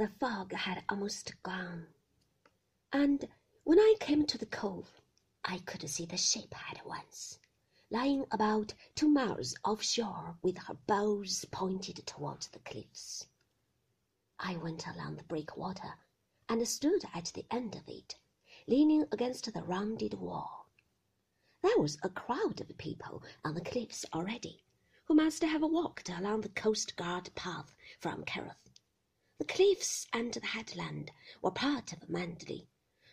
the fog had almost gone, and when I came to the cove, I could see the ship at once, lying about two miles offshore with her bows pointed towards the cliffs. I went along the breakwater and stood at the end of it, leaning against the rounded wall. There was a crowd of people on the cliffs already, who must have walked along the coast guard path from Kerrith. The cliffs and the headland were part of Manderley,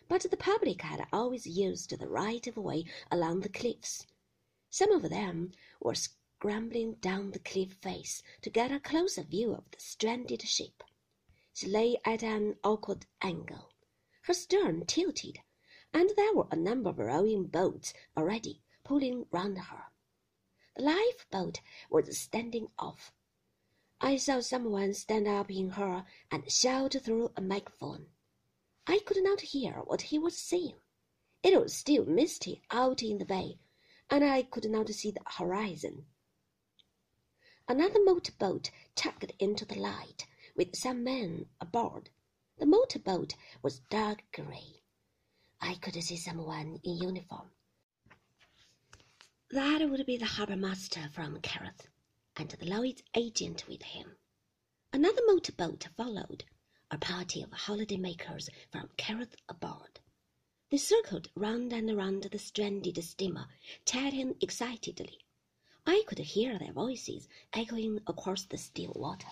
but the public had always used the right of way along the cliffs. Some of them were scrambling down the cliff face to get a closer view of the stranded ship. She lay at an awkward angle, her stern tilted, and there were a number of rowing boats already pulling round her. The lifeboat was standing off. I saw someone stand up in her and shout through a megaphone. I could not hear what he was saying. It was still misty out in the bay, and I could not see the horizon. Another motorboat tugged into the light with some men aboard. The motorboat was dark gray. I could see someone in uniform. That would be the harbour master from Kerrith, and the Lloyd's agent with him. Another motorboat followed, a party of holiday makers from Kerrith aboard. They circled round and round the stranded steamer, chatting excitedly. I could hear their voices echoing across the still water.